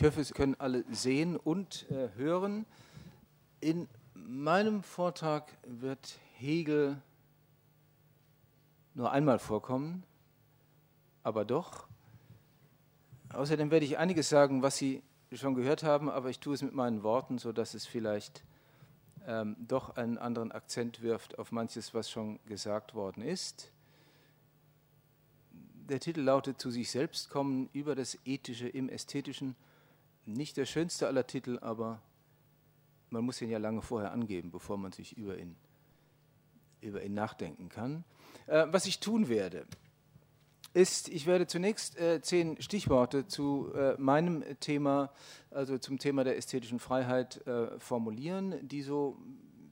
Ich hoffe, Sie können alle sehen und äh, hören. In meinem Vortrag wird Hegel nur einmal vorkommen, aber doch. Außerdem werde ich einiges sagen, was Sie schon gehört haben, aber ich tue es mit meinen Worten, sodass es vielleicht ähm, doch einen anderen Akzent wirft auf manches, was schon gesagt worden ist. Der Titel lautet Zu sich selbst kommen über das Ethische im Ästhetischen. Nicht der schönste aller Titel, aber man muss ihn ja lange vorher angeben, bevor man sich über ihn, über ihn nachdenken kann. Äh, was ich tun werde, ist, ich werde zunächst äh, zehn Stichworte zu äh, meinem Thema, also zum Thema der ästhetischen Freiheit, äh, formulieren, die so,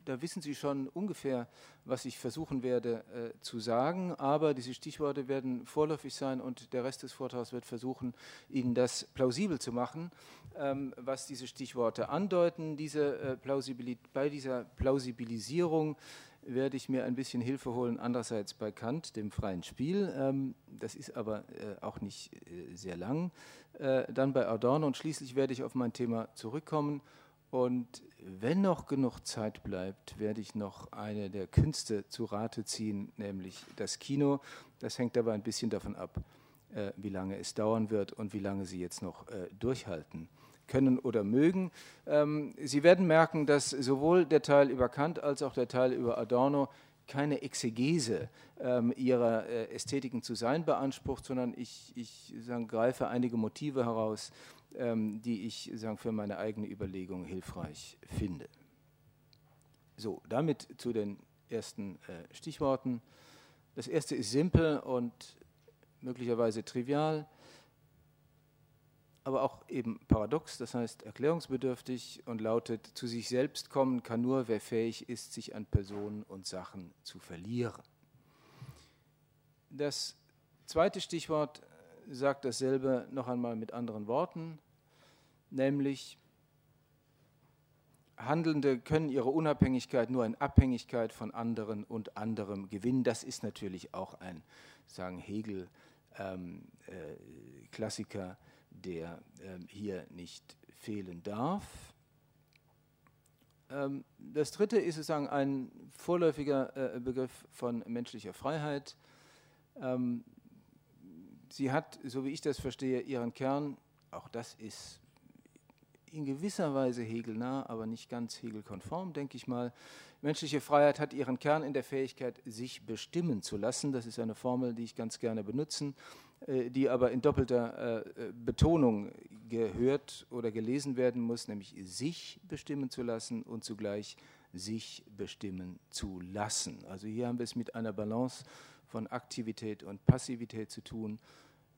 da wissen Sie schon ungefähr, was ich versuchen werde äh, zu sagen, aber diese Stichworte werden vorläufig sein und der Rest des Vortrags wird versuchen, Ihnen das plausibel zu machen, ähm, was diese Stichworte andeuten. Diese, äh, bei dieser Plausibilisierung werde ich mir ein bisschen Hilfe holen, andererseits bei Kant, dem freien Spiel. Ähm, das ist aber äh, auch nicht äh, sehr lang. Äh, dann bei Adorno und schließlich werde ich auf mein Thema zurückkommen. Und wenn noch genug Zeit bleibt, werde ich noch eine der Künste zu Rate ziehen, nämlich das Kino. Das hängt aber ein bisschen davon ab, wie lange es dauern wird und wie lange Sie jetzt noch durchhalten können oder mögen. Ähm, Sie werden merken, dass sowohl der Teil über Kant als auch der Teil über Adorno keine Exegese ähm, ihrer äh, Ästhetiken zu sein beansprucht, sondern ich, ich sagen, greife einige Motive heraus, die ich sagen, für meine eigene Überlegung hilfreich finde. So, damit zu den ersten äh, Stichworten. Das erste ist simpel und möglicherweise trivial aber auch eben paradox, das heißt erklärungsbedürftig und lautet, zu sich selbst kommen kann nur, wer fähig ist, sich an Personen und Sachen zu verlieren. Das zweite Stichwort sagt dasselbe noch einmal mit anderen Worten, nämlich Handelnde können ihre Unabhängigkeit nur in Abhängigkeit von anderen und anderem gewinnen. Das ist natürlich auch ein, sagen Hegel, ähm, äh, Klassiker der ähm, hier nicht fehlen darf. Ähm, das dritte ist sozusagen ein vorläufiger äh, Begriff von menschlicher Freiheit. Sie hat, so wie ich das verstehe, ihren Kern, auch das ist in gewisser Weise hegelnah, aber nicht ganz hegelkonform, denke ich mal. Menschliche Freiheit hat ihren Kern in der Fähigkeit, sich bestimmen zu lassen. Das ist eine Formel, die ich ganz gerne benutzen äh, die aber in doppelter äh, Betonung gehört oder gelesen werden muss, nämlich sich bestimmen zu lassen und zugleich sich bestimmen zu lassen. Also hier haben wir es mit einer Balance von Aktivität und Passivität zu tun.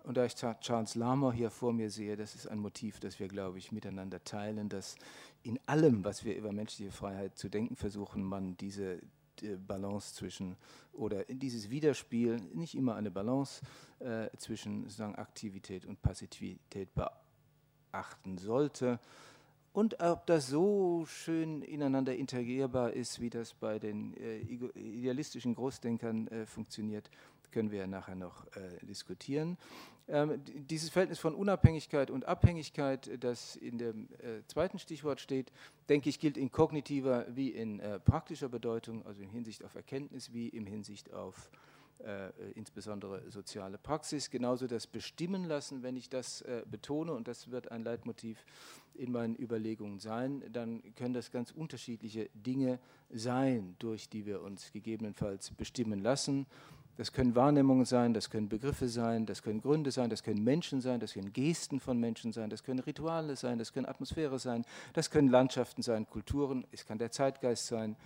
Und da ich Charles Larmor hier vor mir sehe, das ist ein Motiv, das wir, glaube ich, miteinander teilen, dass in allem, was wir über menschliche Freiheit zu denken versuchen, man diese Balance zwischen oder dieses Widerspiel, nicht immer eine Balance äh, zwischen sozusagen Aktivität und Passivität beachten sollte. Und ob das so schön ineinander integrierbar ist, wie das bei den äh, idealistischen Großdenkern äh, funktioniert, können wir nachher noch äh, diskutieren. Ähm, dieses Verhältnis von Unabhängigkeit und Abhängigkeit, das in dem äh, zweiten Stichwort steht, denke ich, gilt in kognitiver wie in äh, praktischer Bedeutung, also in Hinsicht auf Erkenntnis wie in Hinsicht auf äh, insbesondere soziale Praxis. Genauso das Bestimmen lassen, wenn ich das betone, und das wird ein Leitmotiv in meinen Überlegungen sein, dann können das ganz unterschiedliche Dinge sein, durch die wir uns gegebenenfalls bestimmen lassen. Das können Wahrnehmungen sein, das können Begriffe sein, das können Gründe sein, das können Menschen sein, das können Gesten von Menschen sein, das können Rituale sein, das können Atmosphäre sein, das können Landschaften sein, Kulturen, es kann der Zeitgeist sein,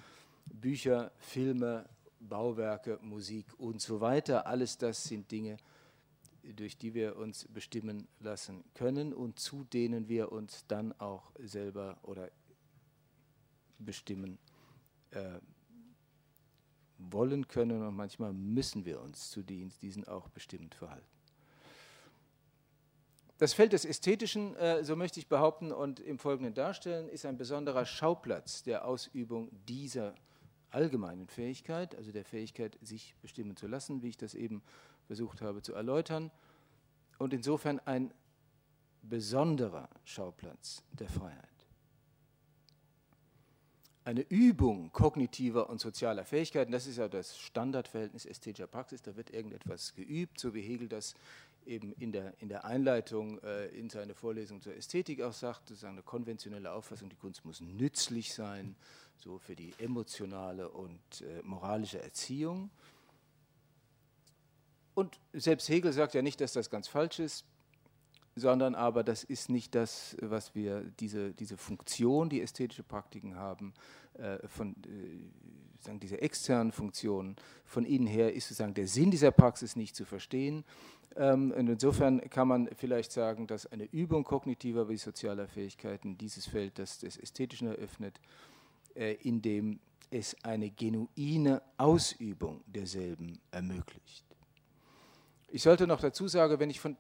Bücher, Filme, Bauwerke, Musik und so weiter. Alles das sind Dinge, durch die wir uns bestimmen lassen können und zu denen wir uns dann auch selber oder bestimmen äh, wollen können und manchmal müssen wir uns zu diesen auch bestimmt verhalten. Das Feld des Ästhetischen, äh, so möchte ich behaupten und im Folgenden darstellen, ist ein besonderer Schauplatz der Ausübung dieser allgemeinen Fähigkeit, also der Fähigkeit, sich bestimmen zu lassen, wie ich das eben versucht habe zu erläutern, und insofern ein besonderer Schauplatz der Freiheit. Eine Übung kognitiver und sozialer Fähigkeiten, das ist ja das Standardverhältnis ästhetischer Praxis, da wird irgendetwas geübt, so wie Hegel das eben in der, in der Einleitung äh, in seine Vorlesung zur Ästhetik auch sagt, ist eine konventionelle Auffassung, die Kunst muss nützlich sein, so für die emotionale und äh, moralische Erziehung. Und selbst Hegel sagt ja nicht, dass das ganz falsch ist, sondern aber das ist nicht das, was wir, diese, diese Funktion, die ästhetische Praktiken haben, äh, von äh, sagen, diese externen Funktionen, von ihnen her ist sozusagen der Sinn dieser Praxis nicht zu verstehen. Ähm, und insofern kann man vielleicht sagen, dass eine Übung kognitiver wie sozialer Fähigkeiten dieses Feld das des Ästhetischen eröffnet, äh, indem es eine genuine Ausübung derselben ermöglicht. Ich sollte noch dazu sagen, wenn ich von,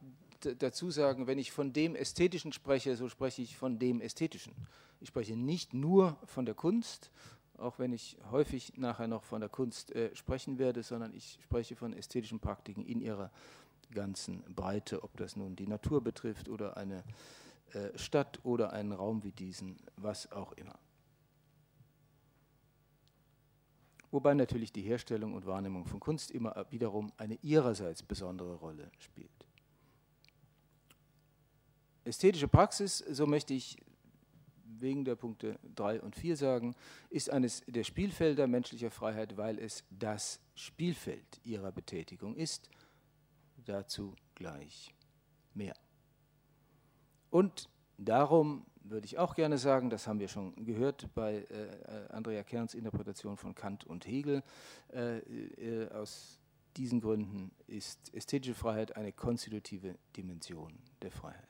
dazu sagen, wenn ich von dem Ästhetischen spreche, so spreche ich von dem Ästhetischen. Ich spreche nicht nur von der Kunst, auch wenn ich häufig nachher noch von der Kunst äh, sprechen werde, sondern ich spreche von ästhetischen Praktiken in ihrer ganzen Breite, ob das nun die Natur betrifft oder eine äh, Stadt oder einen Raum wie diesen, was auch immer. Wobei natürlich die Herstellung und Wahrnehmung von Kunst immer wiederum eine ihrerseits besondere Rolle spielt. Ästhetische Praxis, so möchte ich wegen der Punkte 3 und 4 sagen, ist eines der Spielfelder menschlicher Freiheit, weil es das Spielfeld ihrer Betätigung ist. Dazu gleich mehr. Und darum würde ich auch gerne sagen, das haben wir schon gehört bei äh, Andrea Kerns Interpretation von Kant und Hegel. Äh, äh, aus diesen Gründen ist ästhetische Freiheit eine konstitutive Dimension der Freiheit.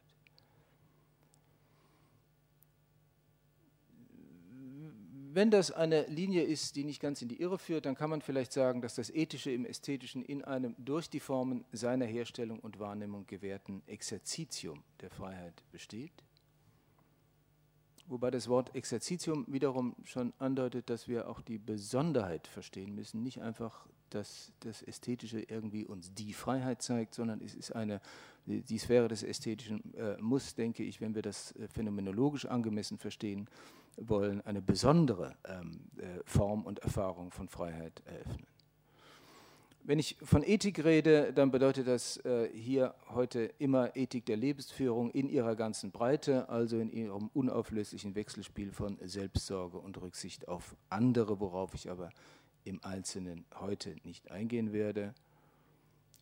Wenn das eine Linie ist, die nicht ganz in die Irre führt, dann kann man vielleicht sagen, dass das Ethische im Ästhetischen in einem durch die Formen seiner Herstellung und Wahrnehmung gewährten Exerzitium der Freiheit besteht wobei das Wort Exerzitium wiederum schon andeutet, dass wir auch die Besonderheit verstehen müssen, nicht einfach, dass das Ästhetische irgendwie uns die Freiheit zeigt, sondern es ist eine, die Sphäre des Ästhetischen äh, muss, denke ich, wenn wir das äh, phänomenologisch angemessen verstehen wollen, eine besondere ähm, äh, Form und Erfahrung von Freiheit eröffnen. Wenn ich von Ethik rede, dann bedeutet das äh, hier heute immer Ethik der Lebensführung in ihrer ganzen Breite, also in ihrem unauflöslichen Wechselspiel von Selbstsorge und Rücksicht auf andere, worauf ich aber im Einzelnen heute nicht eingehen werde.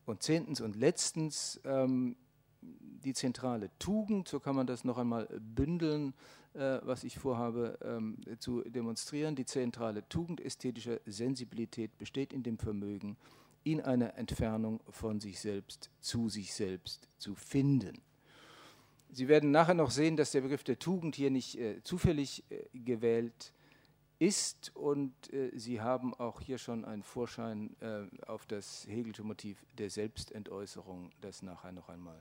Und zehntens und letztens ähm, die zentrale Tugend, so kann man das noch einmal bündeln, äh, was ich vorhabe ähm, zu demonstrieren. Die zentrale Tugend ästhetischer Sensibilität besteht in dem Vermögen, in einer Entfernung von sich selbst zu sich selbst zu finden. Sie werden nachher noch sehen, dass der Begriff der Tugend hier nicht äh, zufällig äh, gewählt ist und äh, Sie haben auch hier schon einen Vorschein äh, auf das Hegelsche Motiv der Selbstentäußerung, das nachher noch einmal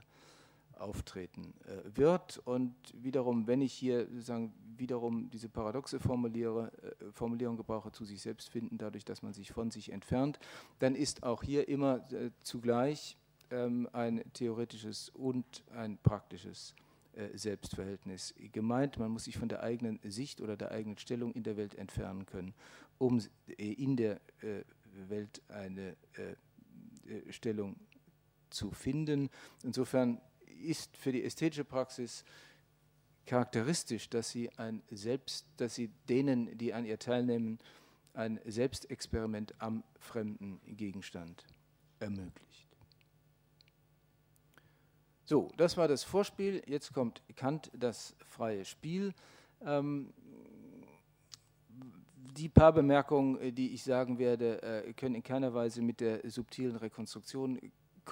auftreten äh, wird. Und wiederum, wenn ich hier sozusagen wiederum diese paradoxe Formuliere, äh, Formulierung gebrauche, zu sich selbst finden, dadurch, dass man sich von sich entfernt, dann ist auch hier immer äh, zugleich ähm, ein theoretisches und ein praktisches äh, Selbstverhältnis gemeint. Man muss sich von der eigenen Sicht oder der eigenen Stellung in der Welt entfernen können, um äh, in der äh, Welt eine Stellung zu finden. Insofern ist für die ästhetische Praxis charakteristisch, dass sie ein Selbst, dass sie denen, die an ihr teilnehmen, ein Selbstexperiment am fremden Gegenstand ermöglicht. So, das war das Vorspiel. Jetzt kommt Kant das freie Spiel. Ähm, die paar Bemerkungen, die ich sagen werde, äh, können in keiner Weise mit der subtilen Rekonstruktion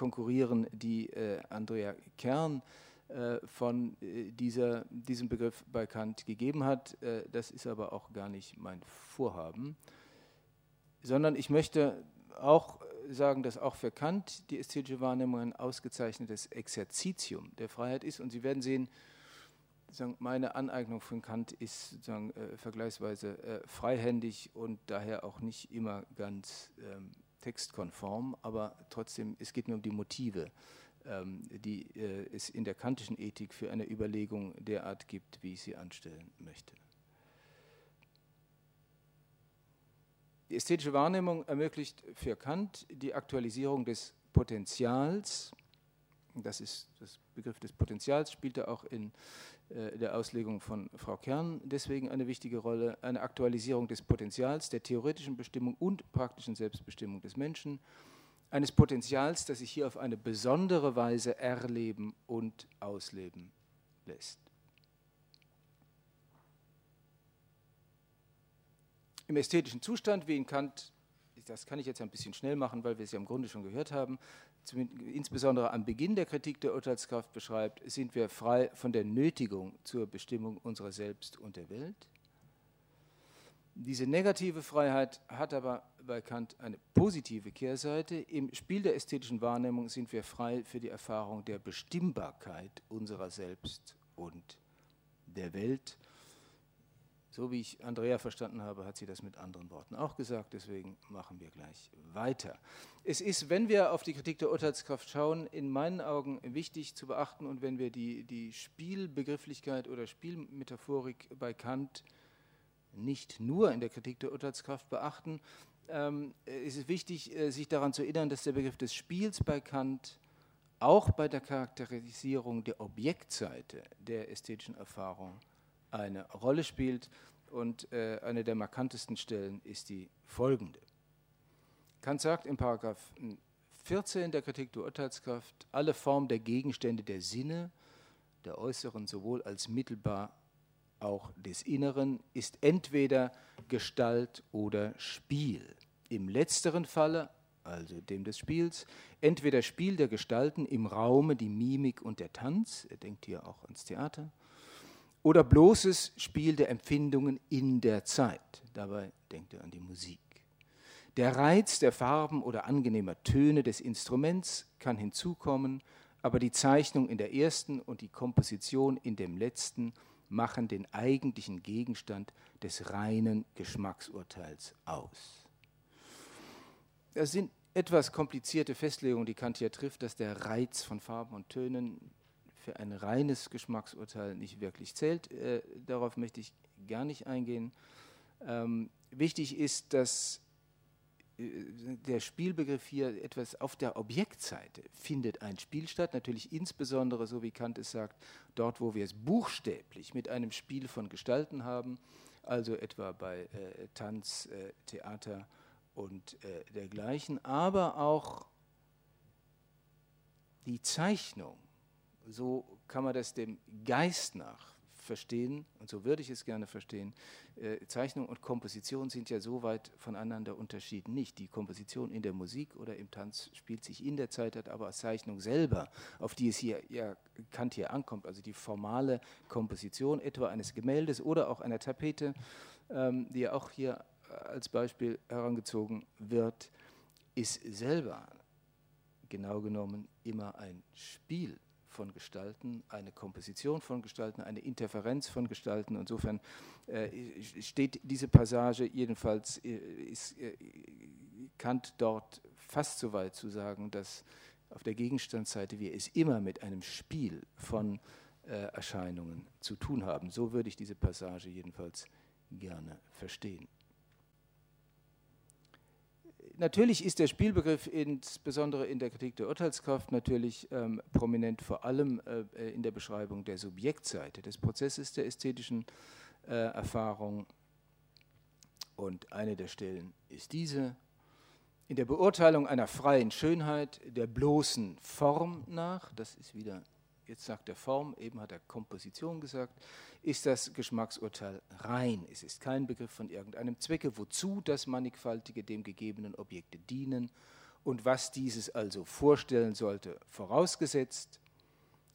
konkurrieren, die äh, Andrea Kern äh, von äh, dieser, diesem Begriff bei Kant gegeben hat. Das ist aber auch gar nicht mein Vorhaben, sondern ich möchte auch sagen, dass auch für Kant die ästhetische Wahrnehmung ein ausgezeichnetes Exerzitium der Freiheit ist. Und Sie werden sehen, meine Aneignung von Kant ist äh, vergleichsweise äh, freihändig und daher auch nicht immer ganz ähm, textkonform, aber trotzdem, es geht mir um die Motive ähm, die äh, es in der kantischen Ethik für eine Überlegung derart gibt, wie ich sie anstellen möchte. Die ästhetische Wahrnehmung ermöglicht für Kant die Aktualisierung des Potenzials. Das ist das Begriff des Potenzials, spielt er auch in der Auslegung von Frau Kern deswegen eine wichtige Rolle. Eine Aktualisierung des Potenzials, der theoretischen Bestimmung und praktischen Selbstbestimmung des Menschen eines Potenzials, das sich hier auf eine besondere Weise erleben und ausleben lässt. Im ästhetischen Zustand, wie in Kant, das kann ich jetzt ein bisschen schnell machen, weil wir es ja im Grunde schon gehört haben, insbesondere am Beginn der Kritik der Urteilskraft beschreibt, sind wir frei von der Nötigung zur Bestimmung unserer selbst und der Welt. Diese negative Freiheit hat aber bei Kant eine positive Kehrseite. Im Spiel der ästhetischen Wahrnehmung sind wir frei für die Erfahrung der Bestimmbarkeit unserer selbst und der Welt. So wie ich Andrea verstanden habe, hat sie das mit anderen Worten auch gesagt. Deswegen machen wir gleich weiter. Es ist, wenn wir auf die Kritik der Urteilskraft schauen, in meinen Augen wichtig zu beachten und wenn wir die, die Spielbegrifflichkeit oder Spielmetaphorik bei Kant nicht nur in der Kritik der Urteilskraft beachten, ähm, ist es wichtig, äh, sich daran zu erinnern, dass der Begriff des Spiels bei Kant auch bei der Charakterisierung der Objektseite der ästhetischen Erfahrung eine Rolle spielt. Und äh, eine der markantesten Stellen ist die folgende. Kant sagt in Paragraph 14 der Kritik der Urteilskraft, alle Formen der Gegenstände der Sinne, der äußeren sowohl als mittelbar auch des Inneren, ist entweder Gestalt oder Spiel. Im letzteren Falle, also dem des Spiels, entweder Spiel der Gestalten im Raume, die Mimik und der Tanz, er denkt hier auch ans Theater, oder bloßes Spiel der Empfindungen in der Zeit, dabei denkt er an die Musik. Der Reiz der Farben oder angenehmer Töne des Instruments kann hinzukommen, aber die Zeichnung in der ersten und die Komposition in dem letzten machen den eigentlichen Gegenstand des reinen Geschmacksurteils aus. Das sind etwas komplizierte Festlegungen, die Kant hier trifft, dass der Reiz von Farben und Tönen für ein reines Geschmacksurteil nicht wirklich zählt. Äh, darauf möchte ich gar nicht eingehen. Ähm, wichtig ist, dass der Spielbegriff hier etwas auf der Objektseite findet ein Spiel statt, natürlich insbesondere, so wie Kant es sagt, dort, wo wir es buchstäblich mit einem Spiel von Gestalten haben, also etwa bei äh, Tanz, äh, Theater und äh, dergleichen, aber auch die Zeichnung, so kann man das dem Geist nach verstehen, und so würde ich es gerne verstehen, äh, Zeichnung und Komposition sind ja so weit voneinander unterschieden nicht. Die Komposition in der Musik oder im Tanz spielt sich in der Zeit, hat aber als Zeichnung selber, auf die es hier ja Kant hier ankommt, also die formale Komposition etwa eines Gemäldes oder auch einer Tapete, ähm, die ja auch hier als Beispiel herangezogen wird, ist selber genau genommen immer ein Spiel von Gestalten, eine Komposition von Gestalten, eine Interferenz von Gestalten. Insofern äh, steht diese Passage jedenfalls, äh, ist äh, Kant dort fast so weit zu sagen, dass auf der Gegenstandsseite wir es immer mit einem Spiel von Erscheinungen zu tun haben. So würde ich diese Passage jedenfalls gerne verstehen. Natürlich ist der Spielbegriff insbesondere in der Kritik der Urteilskraft natürlich ähm, prominent, vor allem äh, in der Beschreibung der Subjektseite des Prozesses der ästhetischen äh, Erfahrung. Und eine der Stellen ist diese. In der Beurteilung einer freien Schönheit der bloßen Form nach, das ist wieder jetzt sagt er Form, eben hat er Komposition gesagt, ist das Geschmacksurteil rein. Es ist kein Begriff von irgendeinem Zwecke, wozu das Mannigfaltige dem gegebenen Objekte dienen und was dieses also vorstellen sollte, vorausgesetzt,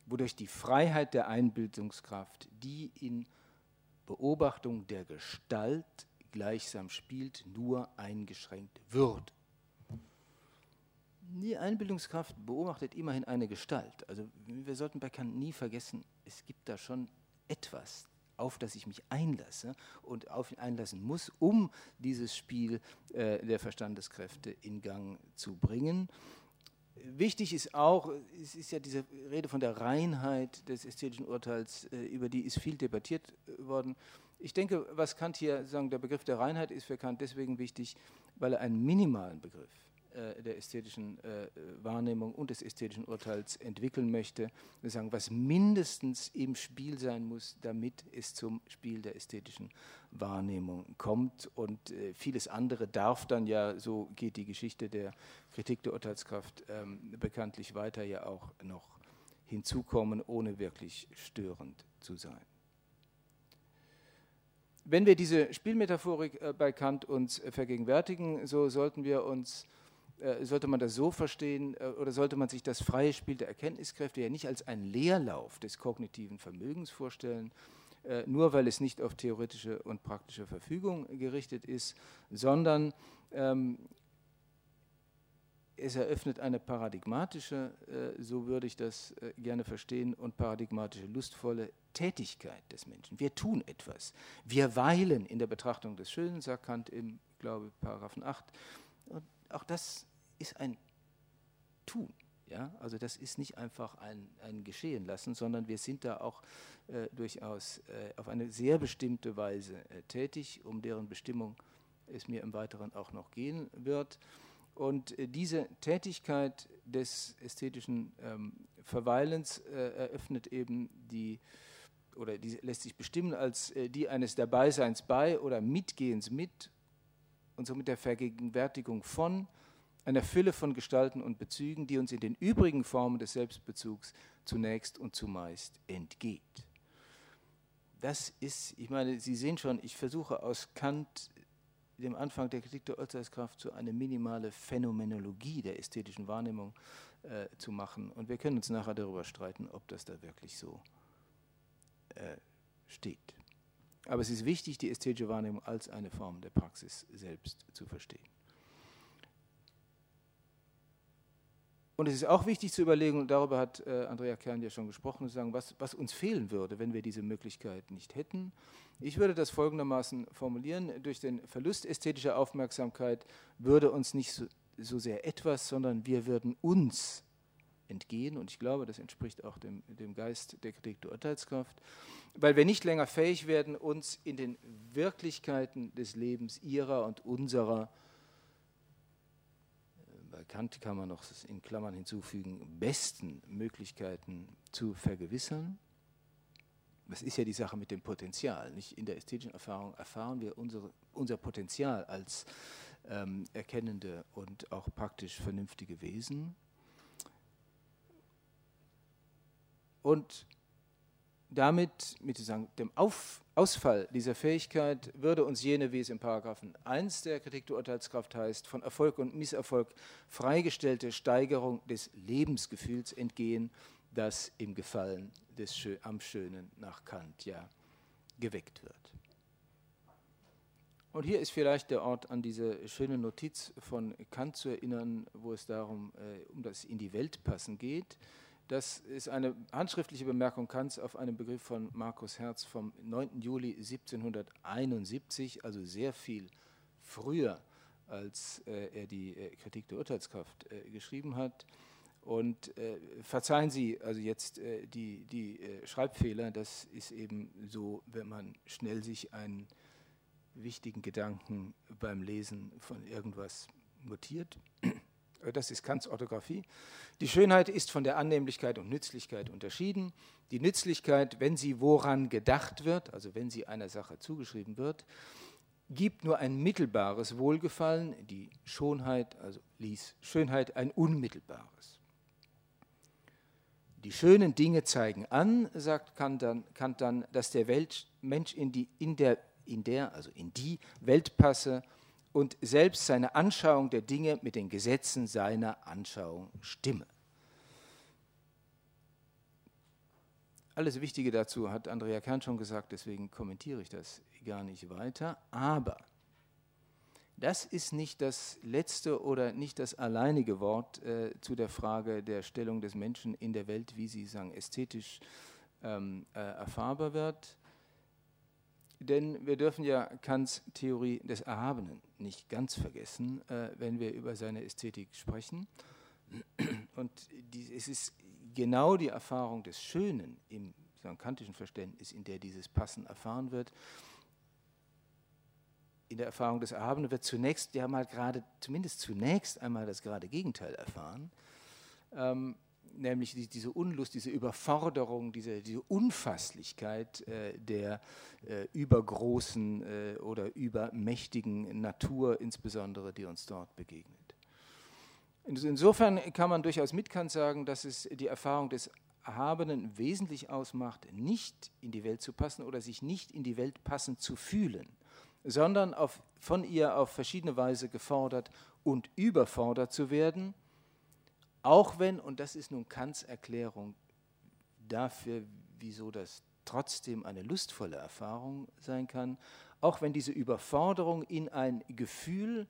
wodurch die Freiheit der Einbildungskraft, die in Beobachtung der Gestalt gleichsam spielt, nur eingeschränkt wird. Die Einbildungskraft beobachtet immerhin eine Gestalt. Also wir sollten bei Kant nie vergessen, es gibt da schon etwas, auf das ich mich einlasse und auf ihn einlassen muss, um dieses Spiel äh, der Verstandeskräfte in Gang zu bringen. Wichtig ist auch, es ist ja diese Rede von der Reinheit des ästhetischen Urteils, äh, über die ist viel debattiert äh, worden. Ich denke, was Kant hier sagen, der Begriff der Reinheit ist für Kant deswegen wichtig, weil er einen minimalen Begriff äh, der ästhetischen äh, Wahrnehmung und des ästhetischen Urteils entwickeln möchte. Wir sagen, was mindestens im Spiel sein muss, damit es zum Spiel der ästhetischen Wahrnehmung kommt. Und äh, vieles andere darf dann ja, so geht die Geschichte der Kritik der Urteilskraft ähm, bekanntlich weiter, ja auch noch hinzukommen, ohne wirklich störend zu sein. Wenn wir diese Spielmetaphorik äh, bei Kant uns äh, vergegenwärtigen, so sollten wir uns sollte man das so verstehen äh, oder sollte man sich das freie Spiel der Erkenntniskräfte ja nicht als einen Leerlauf des kognitiven Vermögens vorstellen, äh, nur weil es nicht auf theoretische und praktische Verfügung gerichtet ist, sondern ähm, es eröffnet eine paradigmatische, äh, so würde ich das äh, gerne verstehen, und paradigmatische, lustvolle Tätigkeit des Menschen. Wir tun etwas. Wir weilen in der Betrachtung des Schönen, sagt Kant im, glaube Paragraphen 8. Auch das ist ein Tun. Ja? Also das ist nicht einfach ein, ein Geschehen lassen, sondern wir sind da auch äh, durchaus äh, auf eine sehr bestimmte Weise äh, tätig, um deren Bestimmung es mir im Weiteren auch noch gehen wird. Und äh, diese Tätigkeit des ästhetischen ähm, Verweilens äh, eröffnet eben die, oder die lässt sich bestimmen als äh, die eines Dabeiseins bei oder Mitgehens mit und somit der Vergegenwärtigung von einer Fülle von Gestalten und Bezügen, die uns in den übrigen Formen des Selbstbezugs zunächst und zumeist entgeht. Das ist, ich meine, Sie sehen schon, ich versuche aus Kant, dem Anfang der Kritik der Urteilskraft, so eine minimale Phänomenologie der ästhetischen Wahrnehmung äh, zu machen. Und wir können uns nachher darüber streiten, ob das da wirklich so äh, steht. Aber es ist wichtig, die ästhetische Wahrnehmung als eine Form der Praxis selbst zu verstehen. Und es ist auch wichtig zu überlegen, und darüber hat äh, Andrea Kern ja schon gesprochen, zu sagen, was, was, uns fehlen würde, wenn wir diese Möglichkeit nicht hätten. Ich würde das folgendermaßen formulieren, durch den Verlust ästhetischer Aufmerksamkeit würde uns nicht so, so sehr etwas, sondern wir würden uns entgehen. Und ich glaube, das entspricht auch dem, dem Geist der Kritik der Urteilskraft, weil wir nicht länger fähig werden, uns in den Wirklichkeiten des Lebens ihrer und unserer, äh, bei Kant kann man noch in Klammern hinzufügen, besten Möglichkeiten zu vergewissern. Das ist ja die Sache mit dem Potenzial. Nicht in der ästhetischen Erfahrung erfahren wir unsere, unser Potenzial als ähm, erkennende und auch praktisch vernünftige Wesen. Und damit, mit dem Auf, Ausfall dieser Fähigkeit, würde uns jene, wie es im Paragraphen 1 der Kritik der Urteilskraft heißt, von Erfolg und Misserfolg freigestellte Steigerung des Lebensgefühls entgehen, das im Gefallen des Schö am Schönen nach Kant ja geweckt wird. Und hier ist vielleicht der Ort, an diese schöne Notiz von Kant zu erinnern, wo es darum, äh, um das in die Welt passen geht. Das ist eine handschriftliche Bemerkung Kants auf einen Begriff von Markus Herz vom 9. Juli 1771, also sehr viel früher, als äh, er die äh, Kritik der Urteilskraft äh, geschrieben hat. Und äh, verzeihen Sie also jetzt äh, die, die äh, Schreibfehler, das ist eben so, wenn man schnell sich einen wichtigen Gedanken beim Lesen von irgendwas notiert. Äh, das ist Kants Orthographie. Die Schönheit ist von der Annehmlichkeit und Nützlichkeit unterschieden. Die Nützlichkeit, wenn sie woran gedacht wird, also wenn sie einer Sache zugeschrieben wird, gibt nur ein mittelbares Wohlgefallen, die Schönheit, also ließ Schönheit ein unmittelbares. Die schönen Dinge zeigen an, sagt Kant dann, Kant dann dass der Welt, Mensch in, die, in, der, in der, also in die Welt passe und selbst seine Anschauung der Dinge mit den Gesetzen seiner Anschauung stimme. Alles Wichtige dazu hat Andrea Kern schon gesagt, deswegen kommentiere ich das gar nicht weiter. Aber das ist nicht das letzte oder nicht das alleinige Wort äh, zu der Frage der Stellung des Menschen in der Welt, wie sie sagen, ästhetisch ähm, äh, erfahrbar wird. Denn wir dürfen ja Kants Theorie des Erhabenen nicht ganz vergessen, äh, wenn wir über seine Ästhetik sprechen. Und es ist genau die Erfahrung des Schönen im kantischen Verständnis, in der dieses Passen erfahren wird. In der Erfahrung des Erhabenen wird zunächst ja mal gerade, zumindest zunächst einmal das gerade Gegenteil erfahren. Ähm, nämlich die, diese Unlust, diese Überforderung, diese, diese Unfasslichkeit äh, der äh, übergroßen äh, oder übermächtigen Natur, insbesondere, die uns dort begegnet. Insofern kann man durchaus mit Kant sagen, dass es die Erfahrung des Erhabenen wesentlich ausmacht, nicht in die Welt zu passen oder sich nicht in die Welt passend zu fühlen, sondern auf, von ihr auf verschiedene Weise gefordert und überfordert zu werden, auch wenn, und das ist nun Kants Erklärung dafür, wieso das trotzdem eine lustvolle Erfahrung sein kann, auch wenn diese Überforderung in ein Gefühl,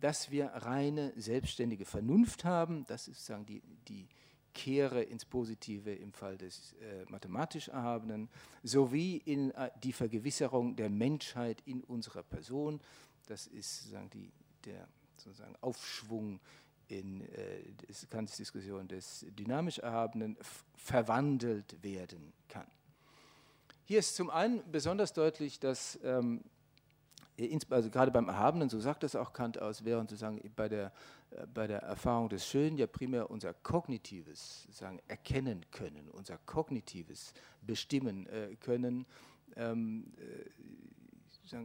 dass wir reine selbstständige Vernunft haben, das ist sagen die, die Kehre ins Positive im Fall des äh, mathematisch Erhabenen, sowie in äh, die Vergewisserung der Menschheit in unserer Person, das ist sozusagen die, der sozusagen Aufschwung in äh, Kants Diskussion des dynamisch Erhabenen verwandelt werden kann. Hier ist zum einen besonders deutlich, dass ähm, also gerade beim Erhabenen, so sagt das auch Kant aus, während sozusagen bei der, äh, bei der Erfahrung des Schönen ja primär unser kognitives sozusagen erkennen können, unser kognitives bestimmen äh, können, ähm, äh,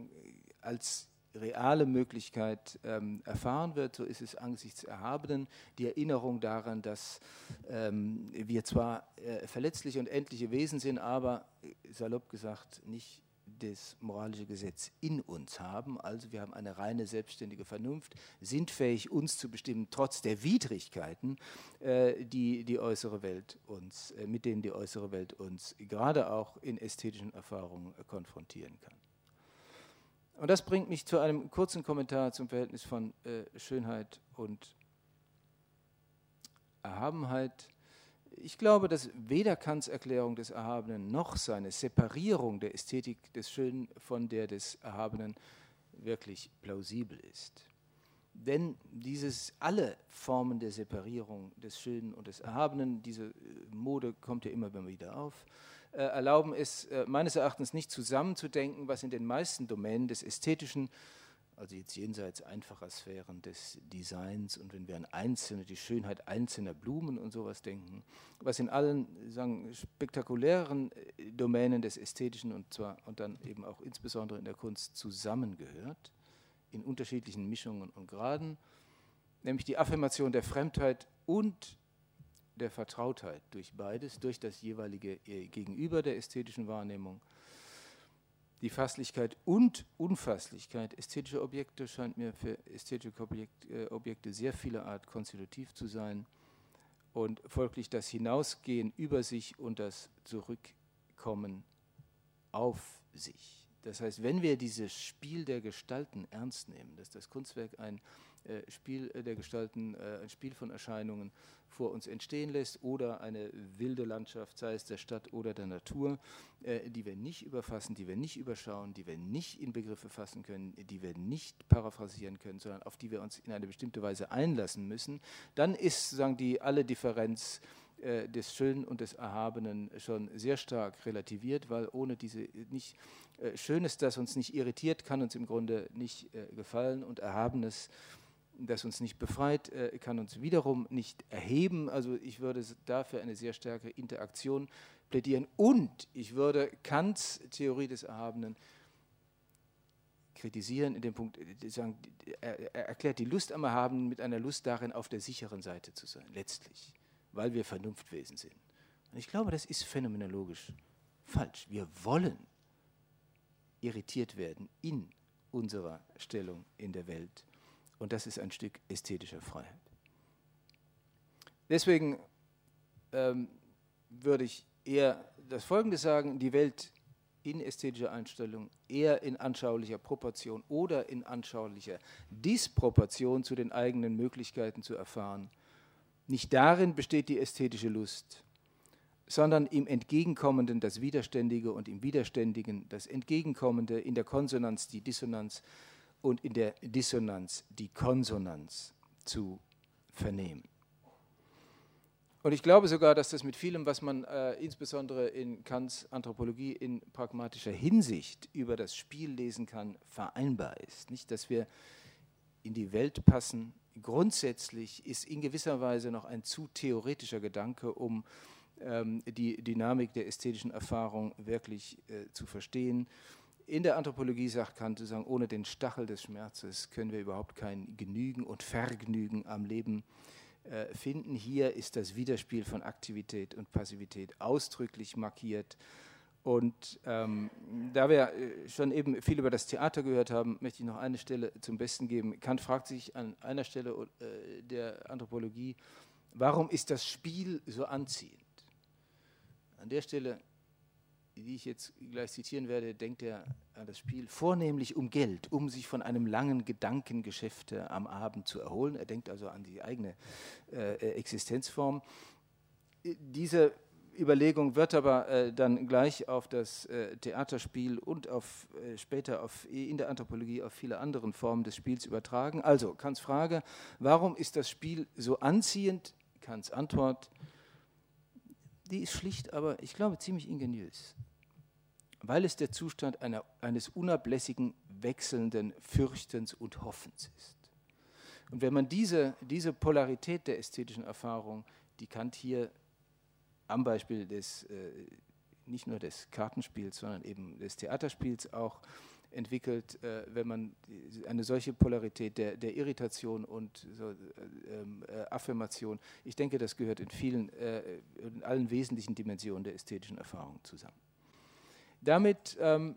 als reale Möglichkeit ähm, erfahren wird, so ist es angesichts Erhabenen die Erinnerung daran, dass ähm, wir zwar äh, verletzliche und endliche Wesen sind, aber salopp gesagt nicht das moralische Gesetz in uns haben. Also wir haben eine reine selbstständige Vernunft, sind fähig, uns zu bestimmen, trotz der Widrigkeiten, äh, die die äußere Welt uns, äh, mit denen die äußere Welt uns gerade auch in ästhetischen Erfahrungen äh, konfrontieren kann. Und das bringt mich zu einem kurzen Kommentar zum Verhältnis von äh, Schönheit und Erhabenheit ich glaube, dass weder Kants Erklärung des Erhabenen noch seine Separierung der Ästhetik des Schönen von der des Erhabenen wirklich plausibel ist. Denn dieses, alle Formen der Separierung des Schönen und des Erhabenen, diese äh, Mode kommt ja immer wieder auf, erlauben es äh, meines Erachtens nicht zusammenzudenken, was in den meisten Domänen des Ästhetischen also jetzt jenseits einfacher Sphären des Designs und wenn wir an einzelne, die Schönheit einzelner Blumen und sowas denken, was in allen sagen, spektakulären äh, Domänen des Ästhetischen und zwar und dann eben auch insbesondere in der Kunst zusammengehört, in unterschiedlichen Mischungen und Graden, nämlich die Affirmation der Fremdheit und der Vertrautheit durch beides, durch das jeweilige äh, Gegenüber der ästhetischen Wahrnehmung die Fasslichkeit und Unfasslichkeit ästhetischer Objekte scheint mir für ästhetische äh, Objekte sehr vieler Art konstitutiv zu sein und folglich das Hinausgehen über sich und das Zurückkommen auf sich. Das heißt, wenn wir dieses Spiel der Gestalten ernst nehmen, dass das Kunstwerk ein Spiel der Gestalten, äh, ein Spiel von Erscheinungen vor uns entstehen lässt oder eine wilde Landschaft, sei es der Stadt oder der Natur, äh, die wir nicht überfassen, die wir nicht überschauen, die wir nicht in Begriffe fassen können, die wir nicht paraphrasieren können, sondern auf die wir uns in eine bestimmte Weise einlassen müssen, dann ist sozusagen die alle Differenz des Schönen und des Erhabenen schon sehr stark relativiert, weil ohne diese nicht Schönes, das uns nicht irritiert, kann uns im Grunde nicht gefallen und Erhabenes das uns nicht befreit, äh, kann uns wiederum nicht erheben. Also ich würde dafür eine sehr starke Interaktion plädieren. Und ich würde Kants Theorie des Erhabenen kritisieren in dem Punkt, äh, sagen, er erklärt die Lust am Erhabenen mit einer Lust darin, auf der sicheren Seite zu sein, letztlich, weil wir Vernunftwesen sind. Und ich glaube, das ist phänomenologisch falsch. Wir wollen irritiert werden in unserer Stellung in der Welt und das ist ein Stück ästhetischer Freiheit. Deswegen ähm, würde ich eher das Folgende sagen, die Welt in ästhetischer Einstellung eher in anschaulicher Proportion oder in anschaulicher Disproportion zu den eigenen Möglichkeiten zu erfahren. Nicht darin besteht die ästhetische Lust, sondern im Entgegenkommenden das Widerständige und im Widerständigen das Entgegenkommende, in der Konsonanz die Dissonanz, und in der Dissonanz die Konsonanz zu vernehmen. Und ich glaube sogar, dass das mit vielem, was man äh, insbesondere in Kants Anthropologie in pragmatischer Hinsicht über das Spiel lesen kann, vereinbar ist. Nicht, dass wir in die Welt passen. Grundsätzlich ist in gewisser Weise noch ein zu theoretischer Gedanke, um ähm, die Dynamik der ästhetischen Erfahrung wirklich äh, zu verstehen. In der Anthropologie sagt Kant, sagen, ohne den Stachel des Schmerzes können wir überhaupt kein Genügen und Vergnügen am Leben äh, finden. Hier ist das Widerspiel von Aktivität und Passivität ausdrücklich markiert. Und ähm, da wir äh, schon eben viel über das Theater gehört haben, möchte ich noch eine Stelle zum Besten geben. Kant fragt sich an einer Stelle äh, der Anthropologie, warum ist das Spiel so anziehend? An der Stelle die ich jetzt gleich zitieren werde, denkt er an das Spiel vornehmlich um Geld, um sich von einem langen Gedankengeschäft am Abend zu erholen. Er denkt also an die eigene äh, Existenzform. Diese Überlegung wird aber äh, dann gleich auf das äh, Theaterspiel und auf, äh, später auf, in der Anthropologie auf viele andere Formen des Spiels übertragen. Also Kants Frage, warum ist das Spiel so anziehend? Kants Antwort, die ist schlicht, aber ich glaube ziemlich ingeniös weil es der Zustand einer, eines unablässigen, wechselnden Fürchtens und Hoffens ist. Und wenn man diese, diese Polarität der ästhetischen Erfahrung, die Kant hier am Beispiel des, äh, nicht nur des Kartenspiels, sondern eben des Theaterspiels auch entwickelt, äh, wenn man eine solche Polarität der, der Irritation und so, äh, ähm, äh, Affirmation, ich denke, das gehört in vielen, äh, in allen wesentlichen Dimensionen der ästhetischen Erfahrung zusammen. Damit ähm,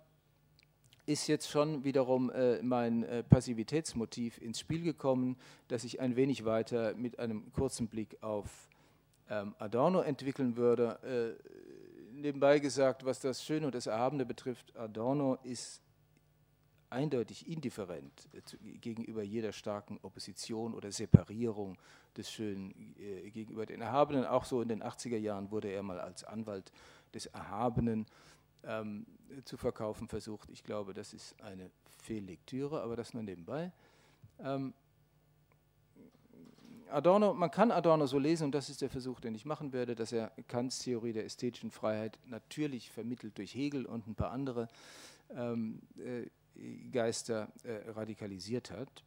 ist jetzt schon wiederum äh, mein äh, Passivitätsmotiv ins Spiel gekommen, das ich ein wenig weiter mit einem kurzen Blick auf ähm, Adorno entwickeln würde. Äh, nebenbei gesagt, was das Schöne und das Erhabene betrifft, Adorno ist eindeutig indifferent äh, gegenüber jeder starken Opposition oder Separierung des Schönen äh, gegenüber den Erhabenen. Auch so in den 80er Jahren wurde er mal als Anwalt des Erhabenen ähm, zu verkaufen versucht. Ich glaube, das ist eine Fehllektüre, aber das nur nebenbei. Ähm, Adorno, man kann Adorno so lesen, und das ist der Versuch, den ich machen werde, dass er Kants Theorie der ästhetischen Freiheit natürlich vermittelt durch Hegel und ein paar andere ähm, äh, Geister äh, radikalisiert hat.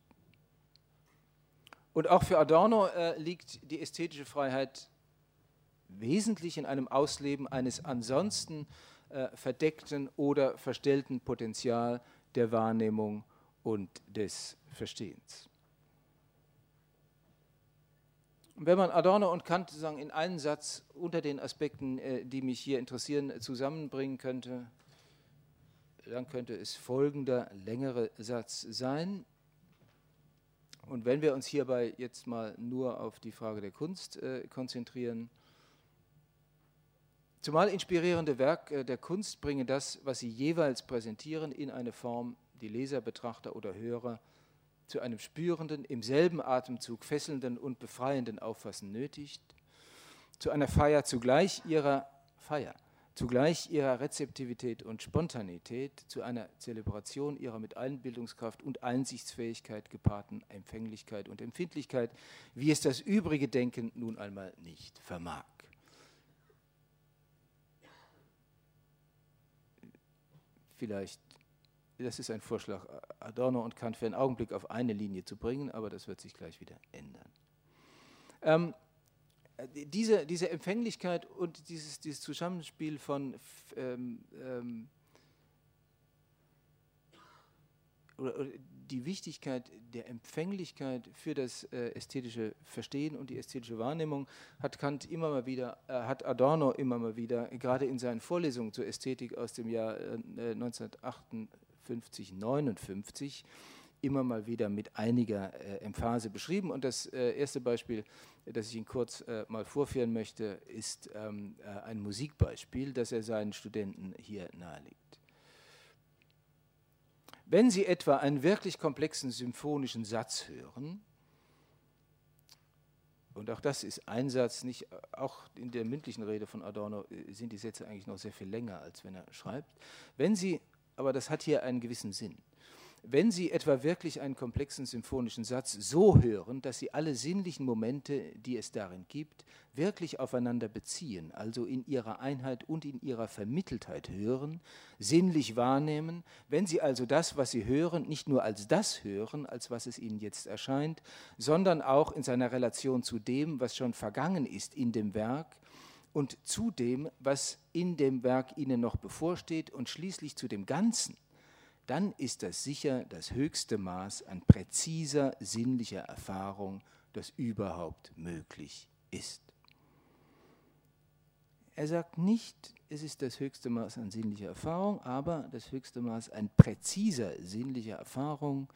Und auch für Adorno äh, liegt die ästhetische Freiheit wesentlich in einem Ausleben eines ansonsten äh, verdeckten oder verstellten Potenzial der Wahrnehmung und des Verstehens. Wenn man Adorno und Kant sagen, in einen Satz unter den Aspekten, äh, die mich hier interessieren, zusammenbringen könnte, dann könnte es folgender längere Satz sein. Und wenn wir uns hierbei jetzt mal nur auf die Frage der Kunst äh, konzentrieren, Zumal inspirierende Werke der Kunst bringen das, was sie jeweils präsentieren, in eine Form, die Leser, Betrachter oder Hörer zu einem spürenden, im selben Atemzug fesselnden und befreienden Auffassen nötigt, zu einer Feier zugleich ihrer Feier, zugleich ihrer Rezeptivität und Spontanität, zu einer Zelebration ihrer mit Einbildungskraft und Einsichtsfähigkeit gepaarten Empfänglichkeit und Empfindlichkeit, wie es das übrige Denken nun einmal nicht vermag. vielleicht, das ist ein Vorschlag, Adorno und Kant für einen Augenblick auf eine Linie zu bringen, aber das wird sich gleich wieder ändern. Ähm, diese, diese Empfänglichkeit und dieses, dieses Zusammenspiel von ähm, ähm, oder, oder die Wichtigkeit der Empfänglichkeit für das äh, ästhetische Verstehen und die ästhetische Wahrnehmung hat Kant immer mal wieder, äh, hat Adorno immer mal wieder, gerade in seinen Vorlesungen zur Ästhetik aus dem Jahr äh, 1958, 59, immer mal wieder mit einiger äh, Emphase beschrieben. Und das äh, erste Beispiel, das ich Ihnen kurz äh, mal vorführen möchte, ist ähm, ein Musikbeispiel, das er seinen Studenten hier nahelegt. Wenn Sie etwa einen wirklich komplexen symphonischen Satz hören, und auch das ist ein Satz, nicht, auch in der mündlichen Rede von Adorno äh, sind die Sätze eigentlich noch sehr viel länger, als wenn er schreibt. Wenn Sie, aber das hat hier einen gewissen Sinn, wenn Sie etwa wirklich einen komplexen symphonischen Satz so hören, dass Sie alle sinnlichen Momente, die es darin gibt, wirklich aufeinander beziehen, also in ihrer Einheit und in ihrer Vermitteltheit hören, sinnlich wahrnehmen, wenn Sie also das, was Sie hören, nicht nur als das hören, als was es Ihnen jetzt erscheint, sondern auch in seiner Relation zu dem, was schon vergangen ist in dem Werk, und zu dem, was in dem Werk Ihnen noch bevorsteht und schließlich zu dem Ganzen, dann ist das sicher das höchste Maß an präziser sinnlicher Erfahrung, das überhaupt möglich ist. Er sagt nicht, es ist das höchste Maß an sinnlicher Erfahrung, aber das höchste Maß an präziser sinnlicher Erfahrung.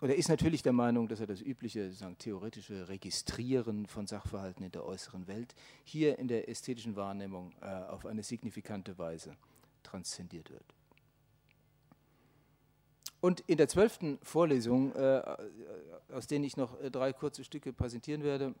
Und er ist natürlich der Meinung, dass er das übliche sagen, theoretische Registrieren von Sachverhalten in der äußeren Welt hier in der ästhetischen Wahrnehmung äh, auf eine signifikante Weise transzendiert wird. Und in der zwölften Vorlesung, äh, aus denen ich noch äh, drei kurze Stücke präsentieren werde,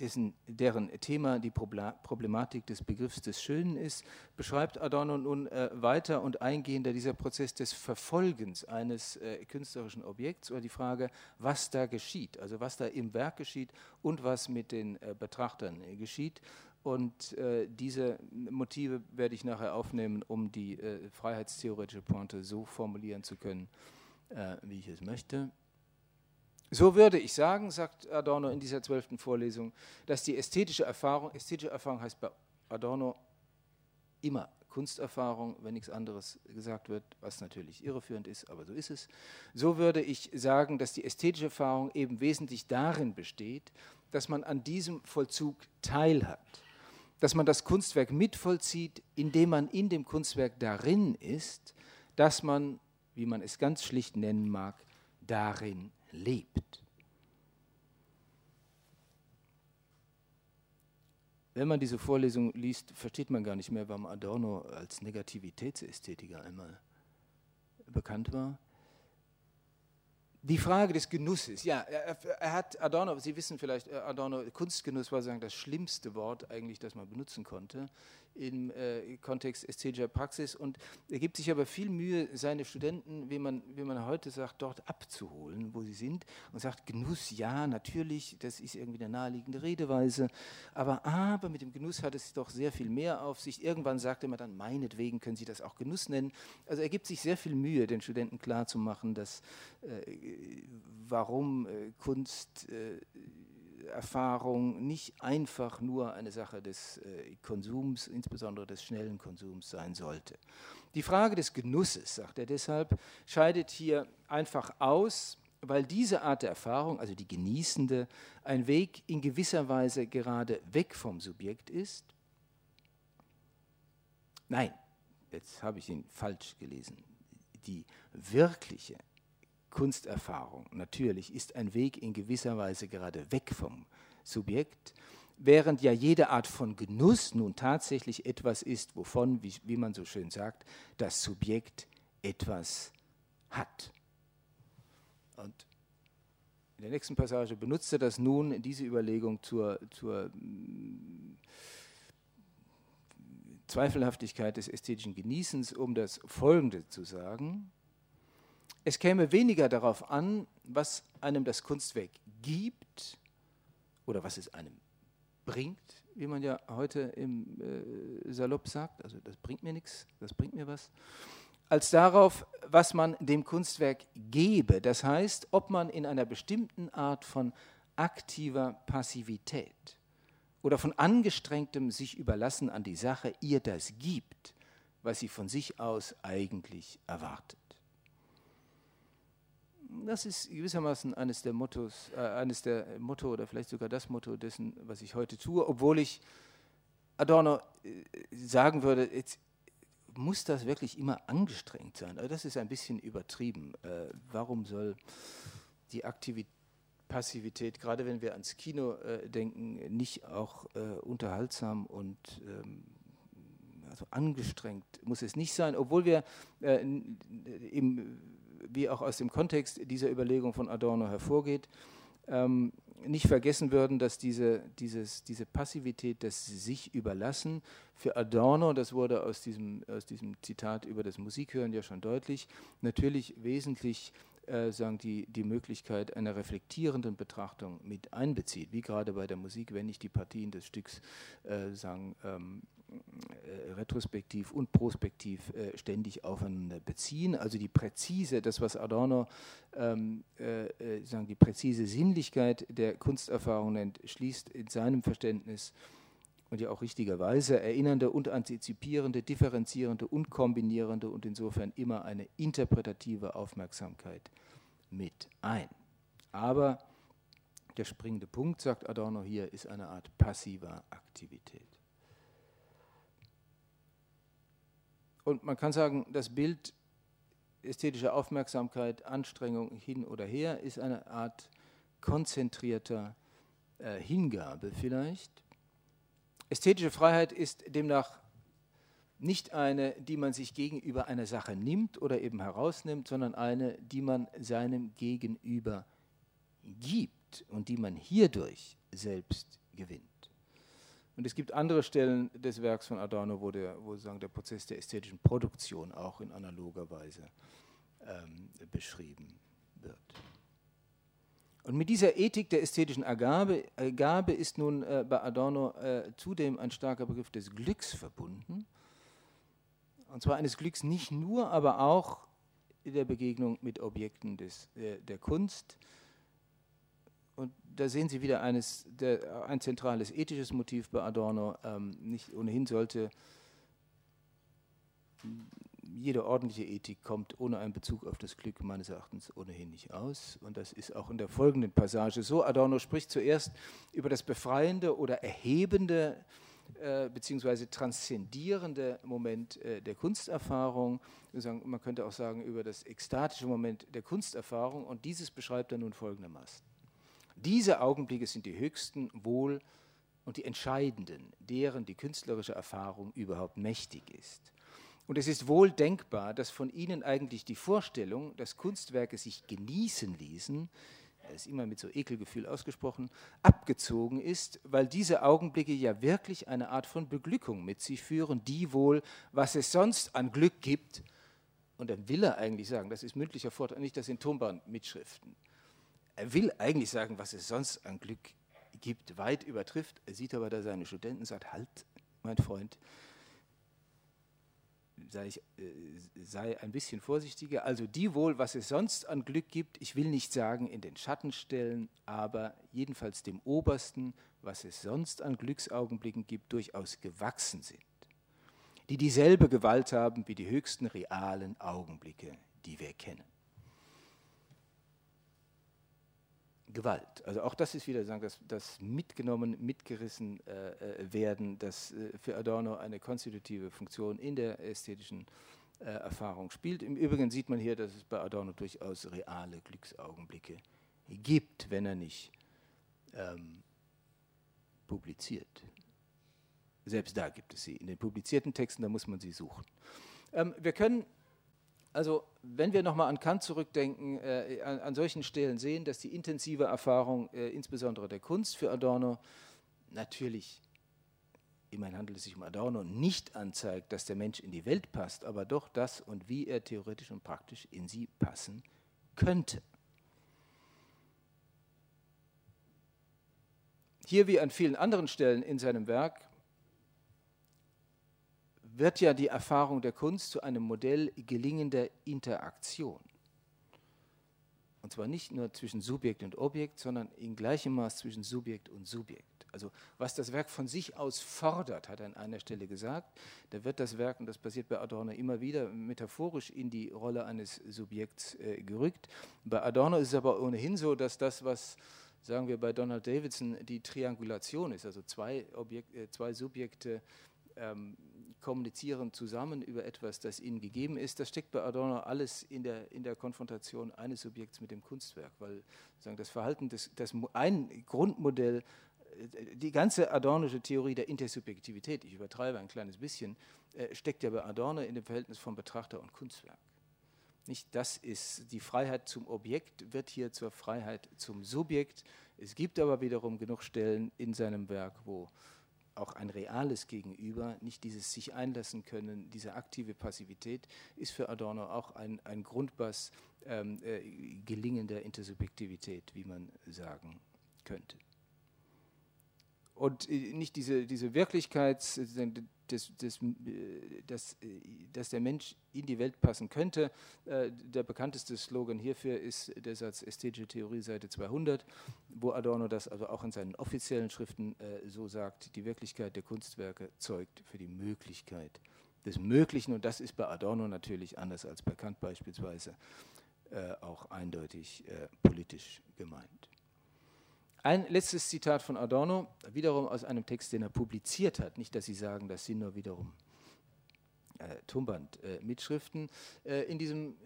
dessen, deren Thema die Problematik des Begriffs des Schönen ist, beschreibt Adorno nun äh, weiter und eingehender dieser Prozess des Verfolgens eines äh, künstlerischen Objekts oder die Frage, was da geschieht, also was da im Werk geschieht und was mit den äh, Betrachtern äh, geschieht. Und äh, diese Motive werde ich nachher aufnehmen, um die äh, freiheitstheoretische Pointe so formulieren zu können, wie ich es möchte. So würde ich sagen, sagt Adorno in dieser zwölften Vorlesung, dass die ästhetische Erfahrung, ästhetische Erfahrung heißt bei Adorno immer Kunsterfahrung, wenn nichts anderes gesagt wird, was natürlich irreführend ist, aber so ist es. So würde ich sagen, dass die ästhetische Erfahrung eben wesentlich darin besteht, dass man an diesem Vollzug teilhat, dass man das Kunstwerk mitvollzieht, indem man in dem Kunstwerk darin ist, dass man, wie man es ganz schlicht nennen mag, darin lebt. Wenn man diese Vorlesung liest, versteht man gar nicht mehr, warum Adorno als Negativitätsästhetiker einmal bekannt war. Die Frage des Genusses, ja, er, er, hat Adorno, Sie wissen vielleicht, äh, Adorno, Kunstgenuss war sagen das schlimmste Wort eigentlich, das man benutzen konnte im äh, Kontext ästhetischer Praxis und er gibt sich aber viel Mühe, seine Studenten, wie man, wie man heute sagt, dort abzuholen, wo sie sind und sagt, Genuss, ja, natürlich, das ist irgendwie eine naheliegende Redeweise, aber, aber mit dem Genuss hat es doch sehr viel mehr auf sich. Irgendwann sagt er dann, meinetwegen können Sie das auch Genuss nennen. Also er gibt sich sehr viel Mühe, den Studenten klarzumachen, dass äh, warum äh, Kunst äh, Erfahrung nicht einfach nur eine Sache des äh, Konsums, insbesondere des schnellen Konsums sein sollte. Die Frage des Genusses, sagt er deshalb, scheidet hier einfach aus, weil diese Art der Erfahrung, also die genießende, ein Weg in gewisser Weise gerade weg vom Subjekt ist. Nein, jetzt habe ich ihn falsch gelesen. Die wirkliche Kunsterfahrung natürlich ist ein Weg in gewisser Weise gerade weg vom Subjekt, während ja jede Art von Genuss nun tatsächlich etwas ist, wovon, wie, wie man so schön sagt, das Subjekt etwas hat. Und in der nächsten Passage benutzt er das nun, diese Überlegung zur, zur mm, Zweifelhaftigkeit des ästhetischen Genießens, um das Folgende zu sagen. Es käme weniger darauf an, was einem das Kunstwerk gibt oder was es einem bringt, wie man ja heute im äh, Salopp sagt, also das bringt mir nichts, das bringt mir was, als darauf, was man dem Kunstwerk gebe. Das heißt, ob man in einer bestimmten Art von aktiver Passivität oder von angestrengtem sich überlassen an die Sache ihr das gibt, was sie von sich aus eigentlich erwartet. Das ist gewissermaßen eines der Mottos, äh, eines der Motto oder vielleicht sogar das Motto dessen, was ich heute tue, obwohl ich Adorno äh, sagen würde, jetzt muss das wirklich immer angestrengt sein. Also das ist ein bisschen übertrieben. Äh, warum soll die Aktivität Passivität, gerade wenn wir ans Kino äh, denken, nicht auch äh, unterhaltsam und ähm, also angestrengt muss es nicht sein, obwohl wir äh, im wie auch aus dem Kontext dieser Überlegung von Adorno hervorgeht, ähm, nicht vergessen würden, dass diese, dieses, diese Passivität, das sich überlassen, für Adorno, das wurde aus diesem, aus diesem Zitat über das Musikhören ja schon deutlich, natürlich wesentlich äh, sagen die, die Möglichkeit einer reflektierenden Betrachtung mit einbezieht, wie gerade bei der Musik, wenn ich die Partien des Stücks äh, sagen, ähm, äh, retrospektiv und prospektiv äh, ständig aufeinander beziehen. Also die präzise, das was Adorno ähm, äh, äh, sagen, die präzise Sinnlichkeit der Kunsterfahrung nennt, schließt in seinem Verständnis und ja auch richtigerweise erinnernde und antizipierende, differenzierende und kombinierende und insofern immer eine interpretative Aufmerksamkeit mit ein. Aber der springende Punkt, sagt Adorno hier, ist eine Art passiver Aktivität. Und man kann sagen, das Bild ästhetischer Aufmerksamkeit, Anstrengung hin oder her ist eine Art konzentrierter äh, Hingabe vielleicht. Ästhetische Freiheit ist demnach nicht eine, die man sich gegenüber einer Sache nimmt oder eben herausnimmt, sondern eine, die man seinem Gegenüber gibt und die man hierdurch selbst gewinnt. Und es gibt andere Stellen des Werks von Adorno, wo der, wo sagen, der Prozess der ästhetischen Produktion auch in analoger Weise ähm, beschrieben wird. Und mit dieser Ethik der ästhetischen Ergabe, Ergabe ist nun äh, bei Adorno äh, zudem ein starker Begriff des Glücks verbunden. Und zwar eines Glücks nicht nur, aber auch in der Begegnung mit Objekten des, äh, der Kunst, und da sehen Sie wieder eines, der, ein zentrales ethisches Motiv bei Adorno. Ähm, nicht ohnehin sollte jede ordentliche Ethik kommt ohne einen Bezug auf das Glück meines Erachtens ohnehin nicht aus. Und das ist auch in der folgenden Passage so. Adorno spricht zuerst über das befreiende oder erhebende äh, beziehungsweise transzendierende Moment äh, der Kunsterfahrung. Man könnte auch sagen über das ekstatische Moment der Kunsterfahrung. Und dieses beschreibt er nun folgendermaßen. Diese Augenblicke sind die höchsten, wohl und die entscheidenden, deren die künstlerische Erfahrung überhaupt mächtig ist. Und es ist wohl denkbar, dass von ihnen eigentlich die Vorstellung, dass Kunstwerke sich genießen ließen, er ist immer mit so Ekelgefühl ausgesprochen, abgezogen ist, weil diese Augenblicke ja wirklich eine Art von Beglückung mit sich führen, die wohl, was es sonst an Glück gibt, und dann will er eigentlich sagen, das ist mündlicher Vortrag, nicht das in Tonband mitschriften, er will eigentlich sagen, was es sonst an Glück gibt, weit übertrifft. Er sieht aber da seine Studenten und sagt, halt, mein Freund, sei, ich, äh, sei ein bisschen vorsichtiger. Also die wohl, was es sonst an Glück gibt, ich will nicht sagen in den Schatten stellen, aber jedenfalls dem Obersten, was es sonst an Glücksaugenblicken gibt, durchaus gewachsen sind, die dieselbe Gewalt haben wie die höchsten realen Augenblicke, die wir kennen. Gewalt. Also auch das ist wieder sagen, das, das mitgenommen, mitgerissen äh, äh, werden, das äh, für Adorno eine konstitutive Funktion in der ästhetischen äh, Erfahrung spielt. Im Übrigen sieht man hier, dass es bei Adorno durchaus reale Glücksaugenblicke gibt, wenn er nicht ähm, publiziert. Selbst da gibt es sie. In den publizierten Texten, da muss man sie suchen. Ähm, wir können also wenn wir nochmal an Kant zurückdenken, äh, an, an, solchen Stellen sehen, dass die intensive Erfahrung, äh, insbesondere der Kunst für Adorno, natürlich, immerhin handelt es sich um Adorno, nicht anzeigt, dass der Mensch in die Welt passt, aber doch das und wie er theoretisch und praktisch in sie passen könnte. Hier wie an vielen anderen Stellen in seinem Werk wird ja die Erfahrung der Kunst zu einem Modell gelingender Interaktion. Und zwar nicht nur zwischen Subjekt und Objekt, sondern in gleichem Maß zwischen Subjekt und Subjekt. Also was das Werk von sich aus fordert, hat er an einer Stelle gesagt, da wird das Werk, und das passiert bei Adorno immer wieder, metaphorisch in die Rolle eines Subjekts äh, gerückt. Bei Adorno ist es aber ohnehin so, dass das, was sagen wir bei Donald Davidson die Triangulation ist, also zwei, Objek äh, zwei Subjekte ähm, kommunizieren zusammen über etwas, das ihnen gegeben ist. Das steckt bei Adorno alles in der, in der Konfrontation eines Subjekts mit dem Kunstwerk, weil sagen, das Verhalten, des, das ein Grundmodell, äh, die ganze adornische Theorie der Intersubjektivität, ich übertreibe ein kleines bisschen, äh, steckt ja bei Adorno in dem Verhältnis von Betrachter und Kunstwerk. Nicht, das ist die Freiheit zum Objekt, wird hier zur Freiheit zum Subjekt. Es gibt aber wiederum genug Stellen in seinem Werk, wo auch ein reales Gegenüber, nicht dieses sich einlassen können, diese aktive Passivität, ist für Adorno auch ein, ein Grundbass ähm, äh, gelingender Intersubjektivität, wie man sagen könnte. Und äh, nicht diese, diese Wirklichkeit, dass, dass, dass, dass der Mensch in die Welt passen könnte. Äh, der bekannteste Slogan hierfür ist der Satz Ästhetische Theorie, Seite 200, wo Adorno das also auch in seinen offiziellen Schriften äh, so sagt, die Wirklichkeit der Kunstwerke zeugt für die Möglichkeit des Möglichen. Und das ist bei Adorno natürlich anders als bei Kant beispielsweise auch eindeutig politisch gemeint. Ein letztes Zitat von Adorno, wiederum aus einem Text, den er publiziert hat. Nicht, dass Sie sagen, das sind nur wiederum äh, Tonband-Mitschriften. Äh, in diesem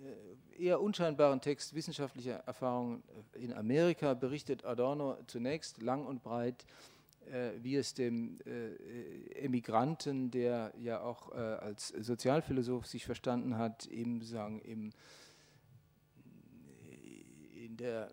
äh, eher unscheinbaren Text wissenschaftlicher Erfahrungen in Amerika berichtet Adorno zunächst lang und breit, äh, wie es dem äh, Emigranten, der ja auch äh, als Sozialphilosoph sich verstanden hat, im, sagen, im, in der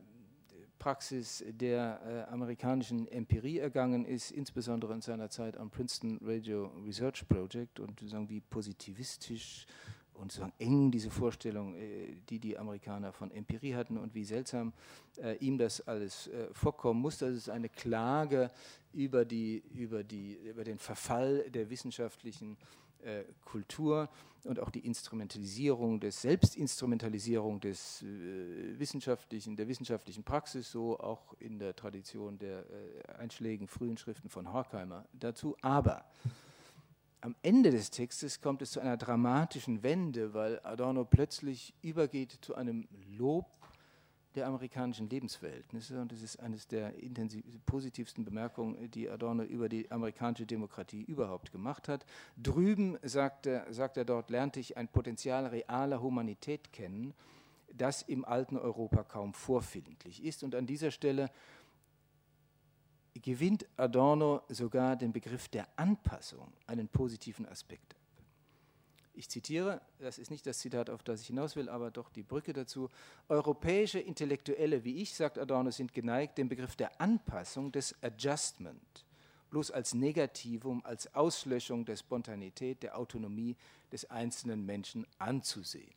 Praxis der äh, amerikanischen Empirie ergangen ist, insbesondere in seiner Zeit am Princeton Radio Research Project und sagen, wie positivistisch und so eng diese Vorstellung, äh, die die Amerikaner von Empirie hatten und wie seltsam äh, ihm das alles äh, vorkommen muss. Das ist eine Klage über, die, über, die, über den Verfall der wissenschaftlichen äh, Kultur und auch die Instrumentalisierung des Selbstinstrumentalisierung des äh, wissenschaftlichen, der wissenschaftlichen Praxis, so auch in der Tradition der äh, einschlägigen frühen Schriften von Horkheimer dazu. Aber am Ende des Textes kommt es zu einer dramatischen Wende, weil Adorno plötzlich übergeht zu einem Lob der amerikanischen Lebensverhältnisse. Und das ist eines der positivsten Bemerkungen, die Adorno über die amerikanische Demokratie überhaupt gemacht hat. Drüben, sagt er, sagt er dort, lernte ich ein Potenzial realer Humanität kennen, das im alten Europa kaum vorfindlich ist. Und an dieser Stelle gewinnt Adorno sogar den Begriff der Anpassung einen positiven Aspekt ich zitiere, das ist nicht das Zitat, auf das ich hinaus will, aber doch die Brücke dazu. Europäische Intellektuelle wie ich, sagt Adorno, sind geneigt, den Begriff der Anpassung, des Adjustment, bloß als Negativum, als Auslöschung der Spontanität, der Autonomie des einzelnen Menschen anzusehen.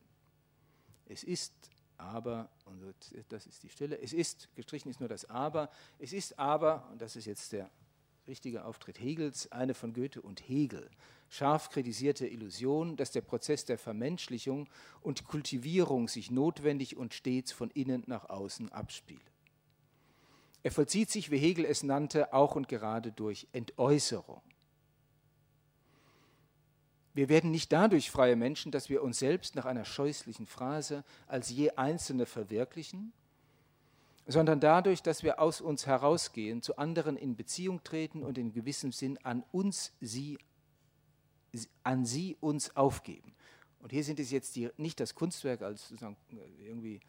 Es ist aber, und das ist die Stelle, es ist, gestrichen ist nur das Aber, es ist aber, und das ist jetzt der richtige Auftritt Hegels, eine von Goethe und Hegel scharf kritisierte Illusion, dass der Prozess der Vermenschlichung und Kultivierung sich notwendig und stets von innen nach außen abspiele. Er vollzieht sich, wie Hegel es nannte, auch und gerade durch Entäußerung. Wir werden nicht dadurch freie Menschen, dass wir uns selbst nach einer scheußlichen Phrase als je Einzelne verwirklichen, sondern dadurch, dass wir aus uns herausgehen, zu anderen in Beziehung treten und in gewissem Sinn an uns sie an sie uns aufgeben. Und hier sind es jetzt die, nicht das Kunstwerk als sozusagen äh, irgendwie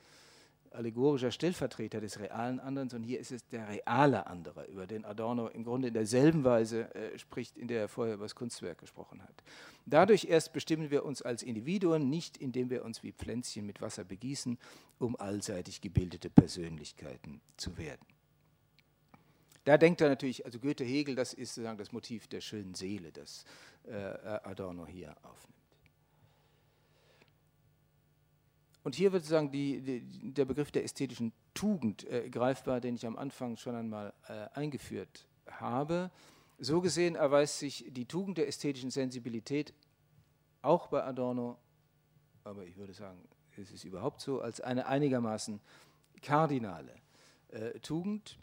allegorischer Stellvertreter des realen anderen, sondern hier ist es der reale andere, über den Adorno im Grunde in derselben Weise äh, spricht, in der er vorher über das Kunstwerk gesprochen hat. Dadurch erst bestimmen wir uns als Individuen, nicht indem wir uns wie Pflänzchen mit Wasser begießen, um allseitig gebildete Persönlichkeiten zu werden. Da denkt er natürlich, also Goethe Hegel, das ist sozusagen das Motiv der schönen Seele, das äh, Adorno hier aufnimmt. Und hier wird sozusagen die, die, der Begriff der ästhetischen Tugend äh, greifbar, den ich am Anfang schon einmal äh, eingeführt habe. So gesehen erweist sich die Tugend der ästhetischen Sensibilität auch bei Adorno, aber ich würde sagen, es ist überhaupt so, als eine einigermaßen kardinale äh, Tugend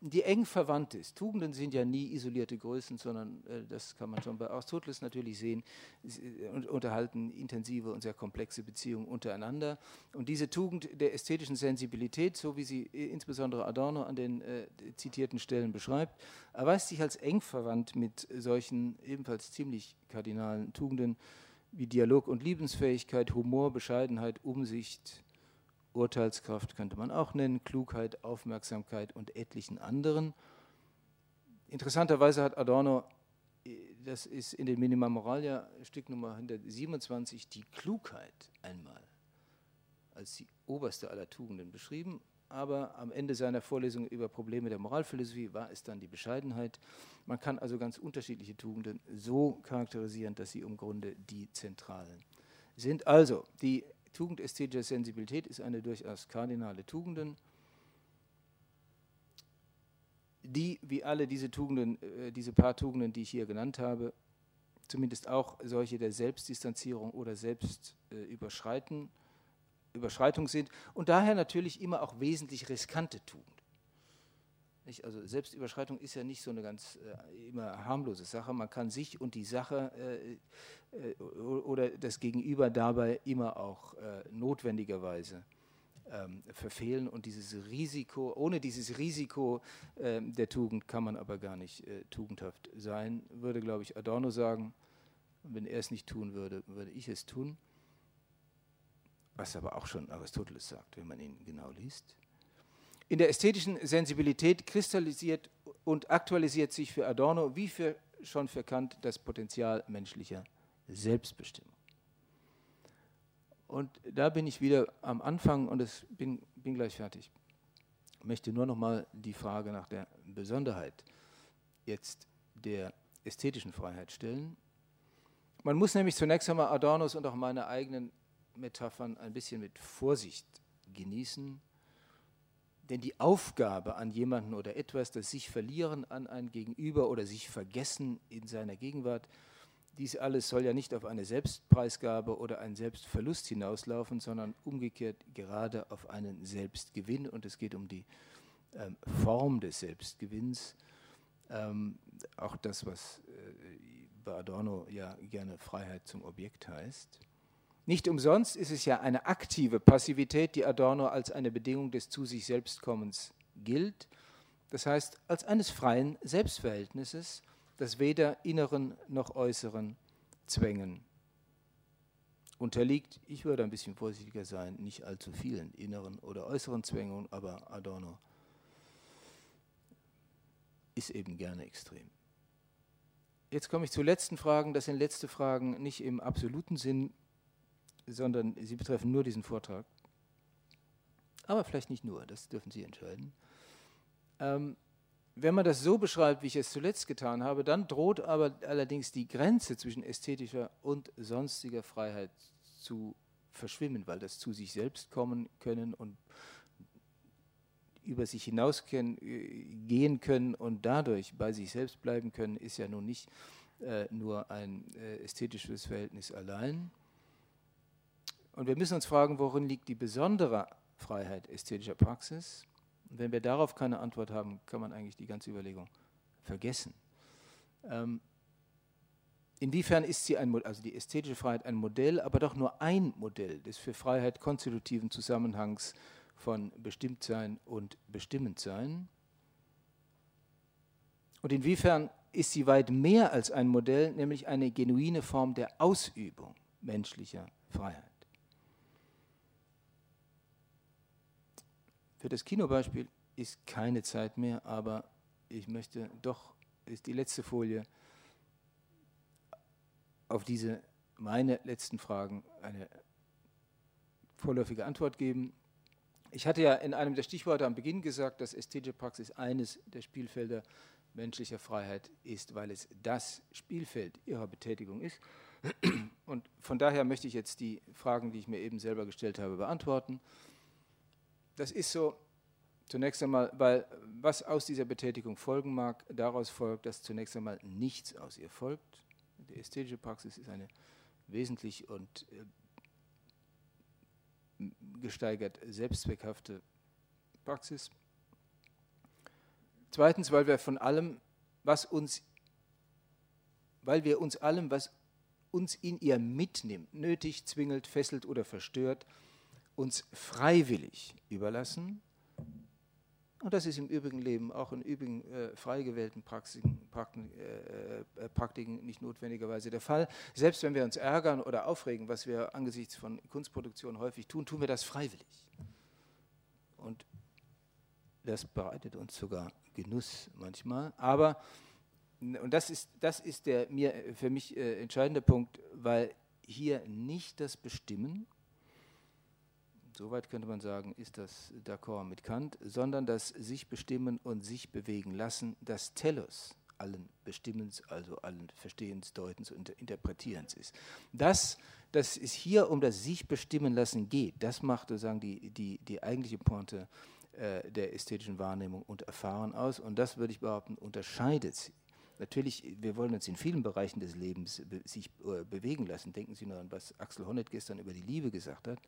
die eng verwandt ist. Tugenden sind ja nie isolierte Größen, sondern äh, das kann man schon bei Aristoteles natürlich sehen, sie, und unterhalten intensive und sehr komplexe Beziehungen untereinander. Und diese Tugend der ästhetischen Sensibilität, so wie sie äh, insbesondere Adorno an den äh, zitierten Stellen beschreibt, erweist sich als eng verwandt mit solchen ebenfalls ziemlich kardinalen Tugenden wie Dialog und Liebensfähigkeit, Humor, Bescheidenheit, Umsicht, Urteilskraft könnte man auch nennen, Klugheit, Aufmerksamkeit und etlichen anderen. Interessanterweise hat Adorno, äh, das ist in den Minima Moralia, Stück Nummer 127, die Klugheit einmal als die oberste aller Tugenden beschrieben, aber am Ende seiner Vorlesung über Probleme der Moralphilosophie war es dann die Bescheidenheit. Man kann also ganz unterschiedliche Tugenden so charakterisieren, dass sie im Grunde die zentralen sind. Also, die Tugend ästhetischer Sensibilität ist eine durchaus kardinale Tugenden, die, wie alle diese Tugenden, äh, diese paar Tugenden, die ich hier genannt habe, zumindest auch solche der Selbstdistanzierung oder Selbstüberschreiten, äh, sind und daher natürlich immer auch wesentlich riskante Tugend. Nicht? Also Selbstüberschreitung ist ja nicht so eine ganz äh, immer harmlose Sache. Man kann sich und die Sache äh, äh, oder das Gegenüber dabei immer auch äh, notwendigerweise ähm, verfehlen und dieses Risiko, ohne dieses Risiko ähm, der Tugend kann man aber gar nicht äh, tugendhaft sein, würde, glaube ich, Adorno sagen. Wenn er es nicht tun würde, würde ich es tun. Was aber auch schon Aristoteles sagt, wenn man ihn genau liest. In der ästhetischen Sensibilität kristallisiert und aktualisiert sich für Adorno wie für, schon für Kant das Potenzial menschlicher Selbstbestimmung. Und da bin ich wieder am Anfang und es bin, bin gleich fertig. Ich möchte nur noch mal die Frage nach der Besonderheit jetzt der ästhetischen Freiheit stellen. Man muss nämlich zunächst einmal Adornos und auch meine eigenen Metaphern ein bisschen mit Vorsicht genießen, denn die Aufgabe an jemanden oder etwas, das sich verlieren an ein Gegenüber oder sich vergessen in seiner Gegenwart, dies alles soll ja nicht auf eine Selbstpreisgabe oder einen Selbstverlust hinauslaufen, sondern umgekehrt gerade auf einen Selbstgewinn. Und es geht um die ähm, Form des Selbstgewinns. Ähm, auch das, was äh, bei Adorno ja gerne Freiheit zum Objekt heißt. Nicht umsonst ist es ja eine aktive Passivität, die Adorno als eine Bedingung des zu sich selbstkommens gilt. Das heißt, als eines freien Selbstverhältnisses, das weder inneren noch äußeren Zwängen unterliegt. Ich würde ein bisschen vorsichtiger sein, nicht allzu vielen inneren oder äußeren Zwängen, aber Adorno ist eben gerne extrem. Jetzt komme ich zu letzten Fragen. Das sind letzte Fragen nicht im absoluten Sinn, sondern sie betreffen nur diesen Vortrag. Aber vielleicht nicht nur, das dürfen Sie entscheiden. Ähm, wenn man das so beschreibt, wie ich es zuletzt getan habe, dann droht aber allerdings die Grenze zwischen ästhetischer und sonstiger Freiheit zu verschwimmen, weil das zu sich selbst kommen können und über sich hinaus gehen können und dadurch bei sich selbst bleiben können, ist ja nun nicht äh, nur ein äh, ästhetisches Verhältnis allein. Und wir müssen uns fragen, worin liegt die besondere Freiheit ästhetischer Praxis? Und wenn wir darauf keine Antwort haben, kann man eigentlich die ganze Überlegung vergessen. Ähm, inwiefern ist sie ein, also die ästhetische Freiheit ein Modell, aber doch nur ein Modell des für Freiheit konstitutiven Zusammenhangs von Bestimmtsein und Bestimmendsein? Und inwiefern ist sie weit mehr als ein Modell, nämlich eine genuine Form der Ausübung menschlicher Freiheit? Für das Kinobeispiel ist keine Zeit mehr, aber ich möchte doch, ist die letzte Folie, auf diese meine letzten Fragen eine vorläufige Antwort geben. Ich hatte ja in einem der Stichworte am Beginn gesagt, dass ästhetische Praxis eines der Spielfelder menschlicher Freiheit ist, weil es das Spielfeld ihrer Betätigung ist. Und von daher möchte ich jetzt die Fragen, die ich mir eben selber gestellt habe, beantworten. Das ist so zunächst einmal, weil was aus dieser Betätigung folgen mag, daraus folgt, dass zunächst einmal nichts aus ihr folgt. Die ästhetische Praxis ist eine wesentlich und äh, gesteigert selbstzweckhafte Praxis. Zweitens, weil wir von allem, was uns, weil wir uns allem, was uns in ihr mitnimmt, nötig, zwingelt, fesselt oder verstört, uns freiwillig überlassen. Und das ist im übrigen Leben, auch in übrigen äh, frei gewählten Praktiken, Praktiken, äh, äh, Praktiken nicht notwendigerweise der Fall. Selbst wenn wir uns ärgern oder aufregen, was wir angesichts von Kunstproduktion häufig tun, tun wir das freiwillig. Und das bereitet uns sogar Genuss manchmal. Aber, und das ist, das ist der mir für mich äh, entscheidende Punkt, weil hier nicht das Bestimmen, soweit könnte man sagen, ist das d'accord mit Kant, sondern das sich bestimmen und sich bewegen lassen, das Tellus allen Bestimmens, also allen Verstehens, Deutens und Interpretierens ist. Das, dass es hier um das sich bestimmen lassen geht, das macht sozusagen die, die, die eigentliche Pointe äh, der ästhetischen Wahrnehmung und Erfahrung aus. Und das würde ich behaupten, unterscheidet Natürlich, wir wollen uns in vielen Bereichen des Lebens be sich äh, bewegen lassen. Denken Sie nur an, was Axel Honneth gestern über die Liebe gesagt hat.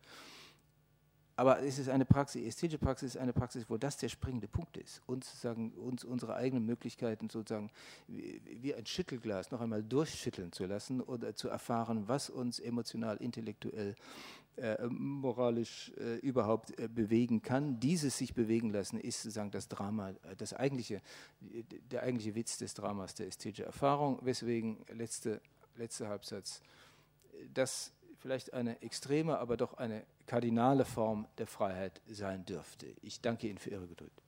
Aber es ist eine Praxis, ästhetische Praxis ist eine Praxis, wo das der springende Punkt ist. Uns, sozusagen, uns unsere eigenen Möglichkeiten sozusagen wie, wie ein Schüttelglas noch einmal durchschütteln zu lassen oder zu erfahren, was uns emotional, intellektuell äh, moralisch äh, überhaupt äh, bewegen kann. Dieses sich bewegen lassen ist sozusagen das Drama, äh, das eigentliche, der eigentliche Witz des Dramas, der ästhetische Erfahrung, weswegen letzte, letzter Halbsatz, das vielleicht eine extreme, aber doch eine kardinale Form der Freiheit sein dürfte. Ich danke Ihnen für Ihre Geduld.